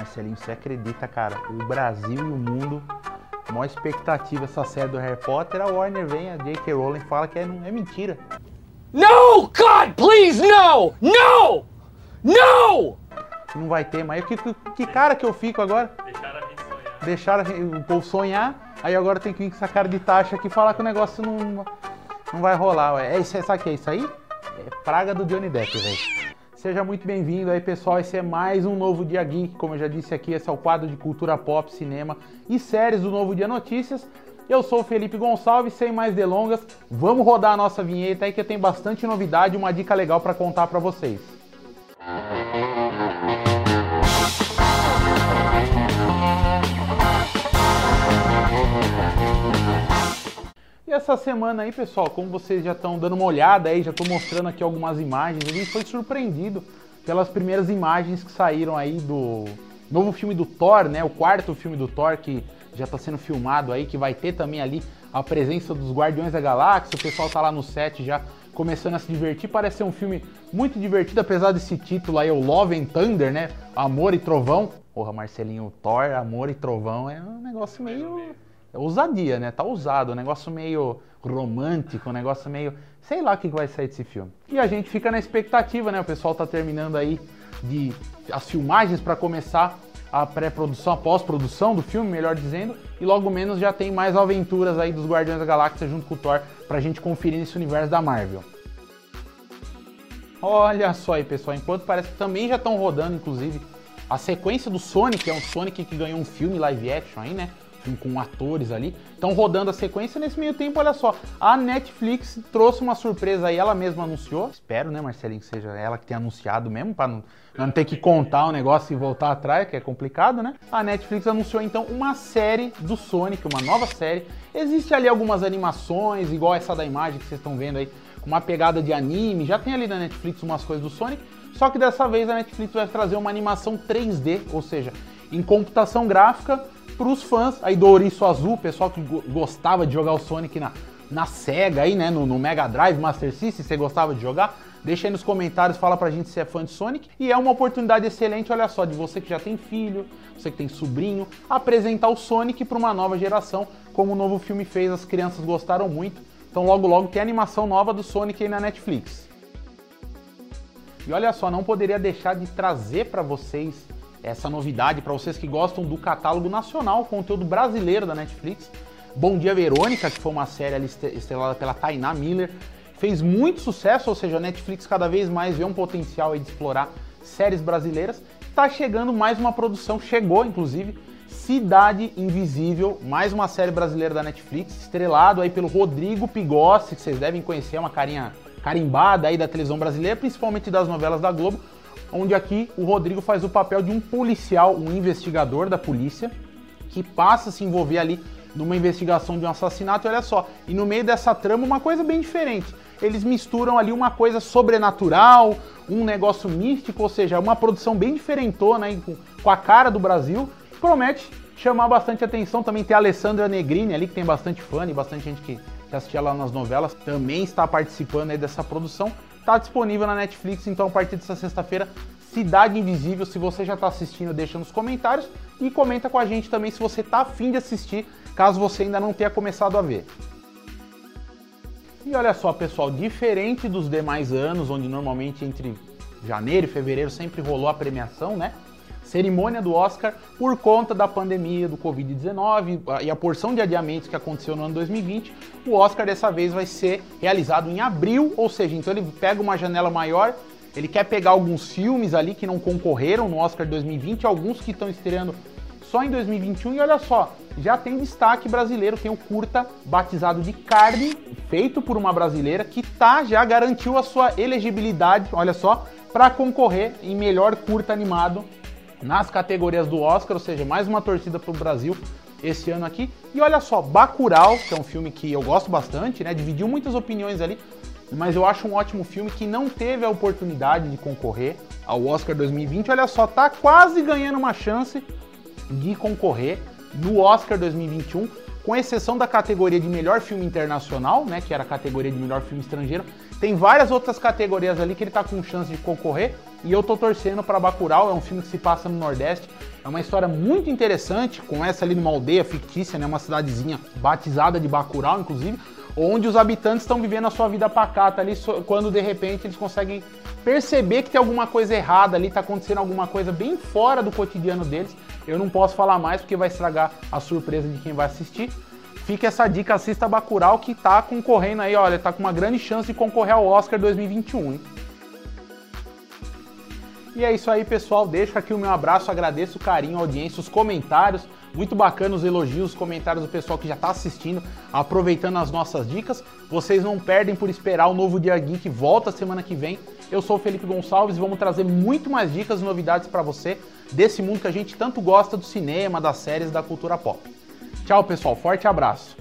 Marcelinho, você acredita, cara? O Brasil e o mundo, maior expectativa essa série do Harry Potter, a Warner vem, a J.K. Rowling fala que é, é mentira. No! God, please, no! No! No! Não vai ter, mas que, que, que cara que eu fico agora? Deixaram a gente sonhar. Deixaram o povo sonhar, aí agora tem que vir com essa cara de taxa aqui e falar que o negócio não, não vai rolar. É isso, sabe o que é isso aí? É praga do Johnny Depp, velho. Seja muito bem-vindo aí, pessoal. Esse é mais um Novo Dia Geek. Como eu já disse aqui, esse é o quadro de cultura pop, cinema e séries do Novo Dia Notícias. Eu sou o Felipe Gonçalves, sem mais delongas, vamos rodar a nossa vinheta aí que tem bastante novidade e uma dica legal para contar para vocês. E essa semana aí, pessoal, como vocês já estão dando uma olhada aí, já estou mostrando aqui algumas imagens, a gente foi surpreendido pelas primeiras imagens que saíram aí do novo filme do Thor, né? O quarto filme do Thor que já está sendo filmado aí, que vai ter também ali a presença dos Guardiões da Galáxia. O pessoal tá lá no set já começando a se divertir. Parece ser um filme muito divertido, apesar desse título aí, o Love and Thunder, né? Amor e Trovão. Porra, Marcelinho, Thor, Amor e Trovão é um negócio meio ousadia, né? Tá ousado, um negócio meio romântico, um negócio meio. Sei lá o que vai sair desse filme. E a gente fica na expectativa, né? O pessoal tá terminando aí de as filmagens para começar a pré-produção, a pós-produção do filme, melhor dizendo, e logo menos já tem mais aventuras aí dos Guardiões da Galáxia junto com o Thor pra gente conferir nesse universo da Marvel. Olha só aí, pessoal, enquanto parece que também já estão rodando, inclusive, a sequência do Sonic, é um Sonic que ganhou um filme live action aí, né? Com atores ali. Estão rodando a sequência. Nesse meio tempo, olha só, a Netflix trouxe uma surpresa aí, ela mesma anunciou. Espero, né, Marcelinho, que seja ela que tenha anunciado mesmo, para não, não ter que contar o negócio e voltar atrás, que é complicado, né? A Netflix anunciou então uma série do Sonic, uma nova série. Existe ali algumas animações, igual essa da imagem que vocês estão vendo aí, com uma pegada de anime. Já tem ali na Netflix umas coisas do Sonic. Só que dessa vez a Netflix vai trazer uma animação 3D, ou seja, em computação gráfica para os fãs aí do Ouriço Azul, pessoal que gostava de jogar o Sonic na, na Sega aí, né, no, no Mega Drive, Master System, se você gostava de jogar, deixa aí nos comentários, fala pra gente se é fã de Sonic. E é uma oportunidade excelente, olha só, de você que já tem filho, você que tem sobrinho, apresentar o Sonic para uma nova geração, como o novo filme fez, as crianças gostaram muito. Então logo logo tem animação nova do Sonic aí na Netflix. E olha só, não poderia deixar de trazer para vocês essa novidade para vocês que gostam do catálogo nacional, conteúdo brasileiro da Netflix. Bom Dia Verônica, que foi uma série estrelada pela Tainá Miller, fez muito sucesso, ou seja, a Netflix cada vez mais vê um potencial de explorar séries brasileiras. Está chegando mais uma produção, chegou inclusive, Cidade Invisível, mais uma série brasileira da Netflix, estrelado aí pelo Rodrigo Pigossi, que vocês devem conhecer, é uma carinha carimbada aí da televisão brasileira, principalmente das novelas da Globo onde aqui o Rodrigo faz o papel de um policial, um investigador da polícia, que passa a se envolver ali numa investigação de um assassinato, e olha só, e no meio dessa trama uma coisa bem diferente. Eles misturam ali uma coisa sobrenatural, um negócio místico, ou seja, uma produção bem diferentona, com, com a cara do Brasil, promete chamar bastante atenção. Também tem a Alessandra Negrini ali, que tem bastante fã e bastante gente que, que assistia lá nas novelas, também está participando aí dessa produção. Está disponível na Netflix, então a partir dessa sexta-feira, Cidade Invisível. Se você já está assistindo, deixa nos comentários e comenta com a gente também se você está afim de assistir, caso você ainda não tenha começado a ver. E olha só, pessoal, diferente dos demais anos, onde normalmente entre janeiro e fevereiro sempre rolou a premiação, né? Cerimônia do Oscar por conta da pandemia do Covid-19 e a porção de adiamentos que aconteceu no ano 2020. O Oscar dessa vez vai ser realizado em abril, ou seja, então ele pega uma janela maior. Ele quer pegar alguns filmes ali que não concorreram no Oscar 2020, alguns que estão estreando só em 2021. E olha só, já tem destaque brasileiro, tem o curta batizado de Carne, feito por uma brasileira que tá já garantiu a sua elegibilidade, olha só, para concorrer em melhor curta animado nas categorias do Oscar, ou seja, mais uma torcida para o Brasil esse ano aqui. E olha só, Bacurau, que é um filme que eu gosto bastante, né? Dividiu muitas opiniões ali, mas eu acho um ótimo filme que não teve a oportunidade de concorrer ao Oscar 2020. Olha só, tá quase ganhando uma chance de concorrer no Oscar 2021, com exceção da categoria de melhor filme internacional, né, que era a categoria de melhor filme estrangeiro. Tem várias outras categorias ali que ele tá com chance de concorrer. E eu tô torcendo para Bacurau, é um filme que se passa no Nordeste. É uma história muito interessante, com essa ali numa aldeia fictícia, né, uma cidadezinha batizada de Bacurau, inclusive, onde os habitantes estão vivendo a sua vida pacata ali, quando de repente eles conseguem perceber que tem alguma coisa errada ali, está acontecendo alguma coisa bem fora do cotidiano deles. Eu não posso falar mais porque vai estragar a surpresa de quem vai assistir. Fica essa dica, assista Bacurau que está concorrendo aí, olha, está com uma grande chance de concorrer ao Oscar 2021. Hein? E é isso aí, pessoal. Deixo aqui o meu abraço, agradeço o carinho, a audiência, os comentários. Muito bacana os elogios, os comentários do pessoal que já está assistindo, aproveitando as nossas dicas. Vocês não perdem por esperar o novo Dia Geek volta semana que vem. Eu sou o Felipe Gonçalves e vamos trazer muito mais dicas e novidades para você desse mundo que a gente tanto gosta do cinema, das séries, da cultura pop. Tchau, pessoal. Forte abraço.